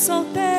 So there.